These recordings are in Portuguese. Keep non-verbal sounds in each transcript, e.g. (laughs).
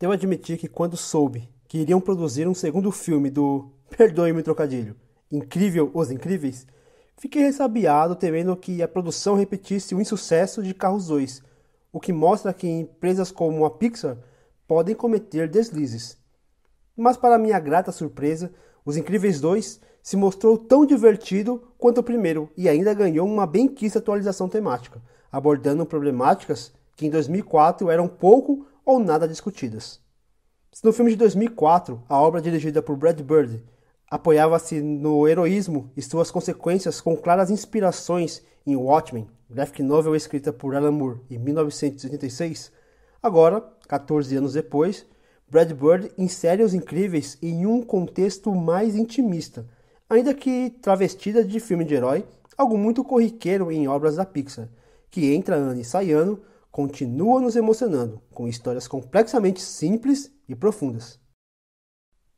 Devo admitir que quando soube que iriam produzir um segundo filme do (laughs) Perdoe-me o trocadilho, Incrível Os Incríveis, fiquei ressabiado temendo que a produção repetisse o insucesso de Carros 2, o que mostra que empresas como a Pixar podem cometer deslizes. Mas para minha grata surpresa, Os Incríveis 2 se mostrou tão divertido quanto o primeiro e ainda ganhou uma bem-quista atualização temática, abordando problemáticas que em 2004 eram pouco ou nada discutidas. Se no filme de 2004, a obra dirigida por Brad Bird apoiava-se no heroísmo e suas consequências com claras inspirações em Watchmen, graphic novel escrita por Alan Moore em 1986, agora, 14 anos depois, Brad Bird insere os incríveis em um contexto mais intimista, ainda que travestida de filme de herói, algo muito corriqueiro em obras da Pixar, que entra ano e sai ano, continua nos emocionando, com histórias complexamente simples e profundas.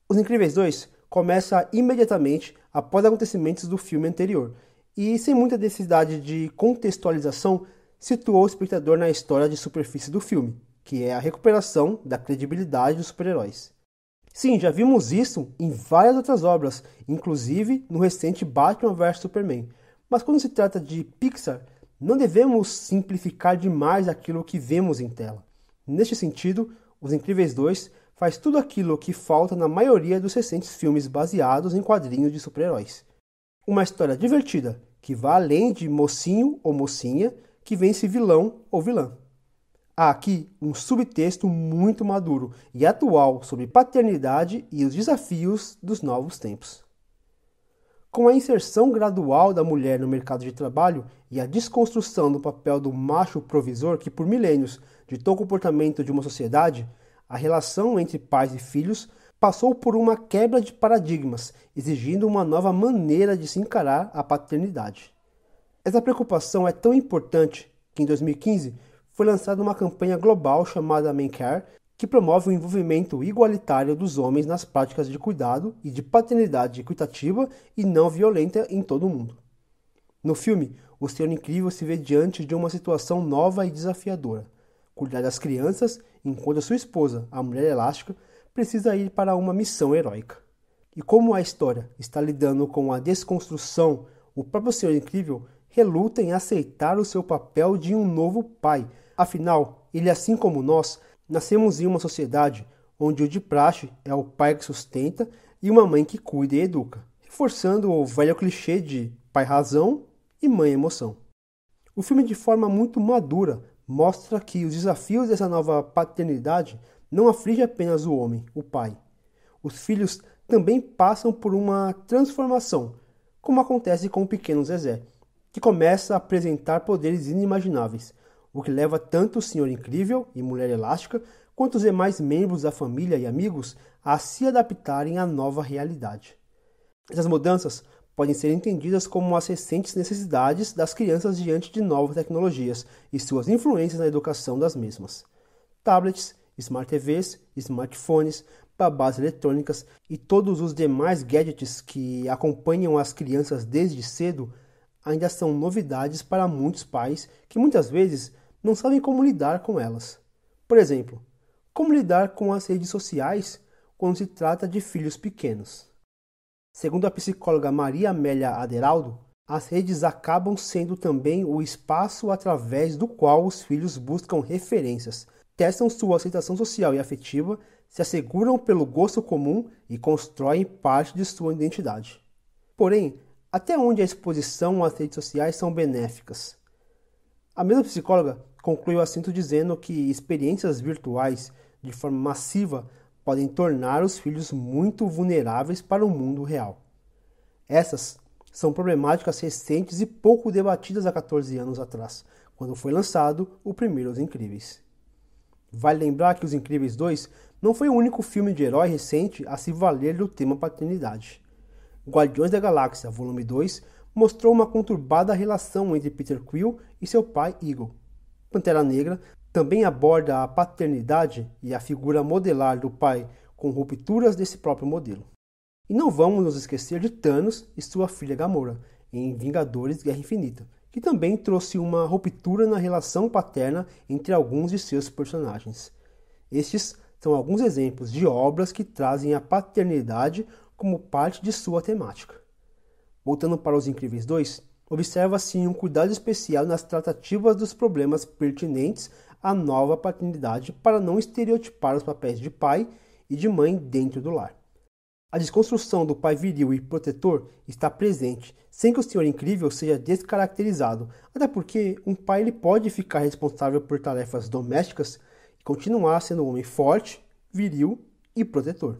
Os Incríveis 2 começa imediatamente após acontecimentos do filme anterior, e sem muita necessidade de contextualização, situou o espectador na história de superfície do filme, que é a recuperação da credibilidade dos super-heróis. Sim, já vimos isso em várias outras obras, inclusive no recente Batman vs Superman. Mas quando se trata de Pixar, não devemos simplificar demais aquilo que vemos em tela. Neste sentido, Os Incríveis 2 faz tudo aquilo que falta na maioria dos recentes filmes baseados em quadrinhos de super-heróis. Uma história divertida, que vai além de mocinho ou mocinha que vence vilão ou vilã. Há aqui um subtexto muito maduro e atual sobre paternidade e os desafios dos novos tempos. Com a inserção gradual da mulher no mercado de trabalho e a desconstrução do papel do macho provisor que por milênios ditou o comportamento de uma sociedade, a relação entre pais e filhos passou por uma quebra de paradigmas, exigindo uma nova maneira de se encarar a paternidade. Essa preocupação é tão importante que em 2015 foi lançada uma campanha global chamada Care, que promove o envolvimento igualitário dos homens nas práticas de cuidado e de paternidade equitativa e não violenta em todo o mundo. No filme, o Senhor Incrível se vê diante de uma situação nova e desafiadora. Cuidar das crianças enquanto sua esposa, a Mulher Elástica, precisa ir para uma missão heróica. E como a história está lidando com a desconstrução, o próprio Senhor Incrível reluta em aceitar o seu papel de um novo pai Afinal, ele, assim como nós, nascemos em uma sociedade onde o de praxe é o pai que sustenta e uma mãe que cuida e educa, reforçando o velho clichê de pai razão e mãe emoção. O filme, de forma muito madura, mostra que os desafios dessa nova paternidade não afligem apenas o homem, o pai. Os filhos também passam por uma transformação, como acontece com o pequeno Zezé, que começa a apresentar poderes inimagináveis, o que leva tanto o Senhor Incrível e Mulher Elástica quanto os demais membros da família e amigos a se adaptarem à nova realidade. Essas mudanças podem ser entendidas como as recentes necessidades das crianças diante de novas tecnologias e suas influências na educação das mesmas. Tablets, smart TVs, smartphones, babás eletrônicas e todos os demais gadgets que acompanham as crianças desde cedo ainda são novidades para muitos pais que muitas vezes não sabem como lidar com elas. Por exemplo, como lidar com as redes sociais quando se trata de filhos pequenos. Segundo a psicóloga Maria Amélia Aderaldo, as redes acabam sendo também o espaço através do qual os filhos buscam referências, testam sua aceitação social e afetiva, se asseguram pelo gosto comum e constroem parte de sua identidade. Porém, até onde a exposição às redes sociais são benéficas? A mesma psicóloga conclui o assunto dizendo que experiências virtuais de forma massiva podem tornar os filhos muito vulneráveis para o mundo real. Essas são problemáticas recentes e pouco debatidas há 14 anos atrás, quando foi lançado o primeiro Os Incríveis. Vale lembrar que Os Incríveis 2 não foi o único filme de herói recente a se valer do tema paternidade. Guardiões da Galáxia, volume 2, mostrou uma conturbada relação entre Peter Quill e seu pai Eagle, Pantera Negra também aborda a paternidade e a figura modelar do pai com rupturas desse próprio modelo. E não vamos nos esquecer de Thanos e sua filha Gamora, em Vingadores Guerra Infinita, que também trouxe uma ruptura na relação paterna entre alguns de seus personagens. Estes são alguns exemplos de obras que trazem a paternidade como parte de sua temática. Voltando para Os Incríveis 2, observa-se um cuidado especial nas tratativas dos problemas pertinentes à nova paternidade para não estereotipar os papéis de pai e de mãe dentro do lar. A desconstrução do pai viril e protetor está presente, sem que o senhor incrível seja descaracterizado, até porque um pai ele pode ficar responsável por tarefas domésticas e continuar sendo um homem forte, viril e protetor.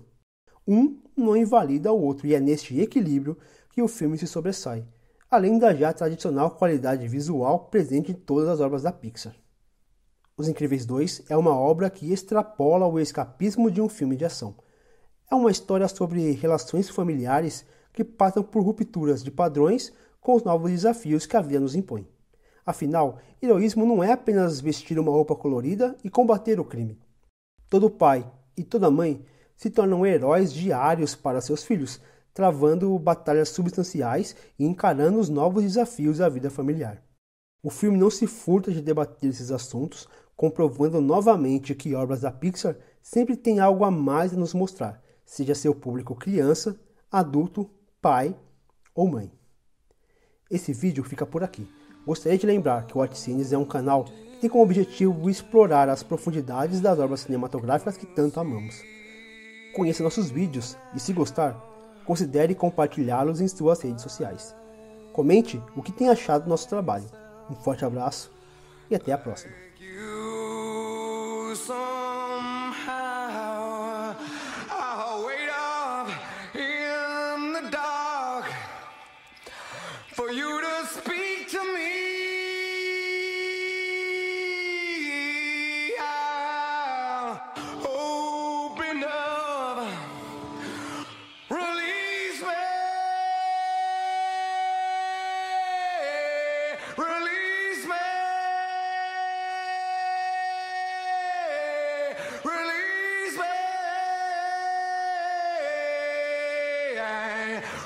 Um não invalida o outro e é neste equilíbrio que o filme se sobressai, além da já tradicional qualidade visual presente em todas as obras da Pixar. Os Incríveis 2 é uma obra que extrapola o escapismo de um filme de ação. É uma história sobre relações familiares que passam por rupturas de padrões com os novos desafios que a vida nos impõe. Afinal, heroísmo não é apenas vestir uma roupa colorida e combater o crime. Todo pai e toda mãe se tornam heróis diários para seus filhos, travando batalhas substanciais e encarando os novos desafios da vida familiar. O filme não se furta de debater esses assuntos, comprovando novamente que obras da Pixar sempre têm algo a mais a nos mostrar, seja seu público criança, adulto, pai ou mãe. Esse vídeo fica por aqui. Gostaria de lembrar que o Artcines é um canal que tem como objetivo explorar as profundidades das obras cinematográficas que tanto amamos. Conheça nossos vídeos e, se gostar, considere compartilhá-los em suas redes sociais. Comente o que tem achado do nosso trabalho. Um forte abraço e até a próxima.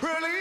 Really?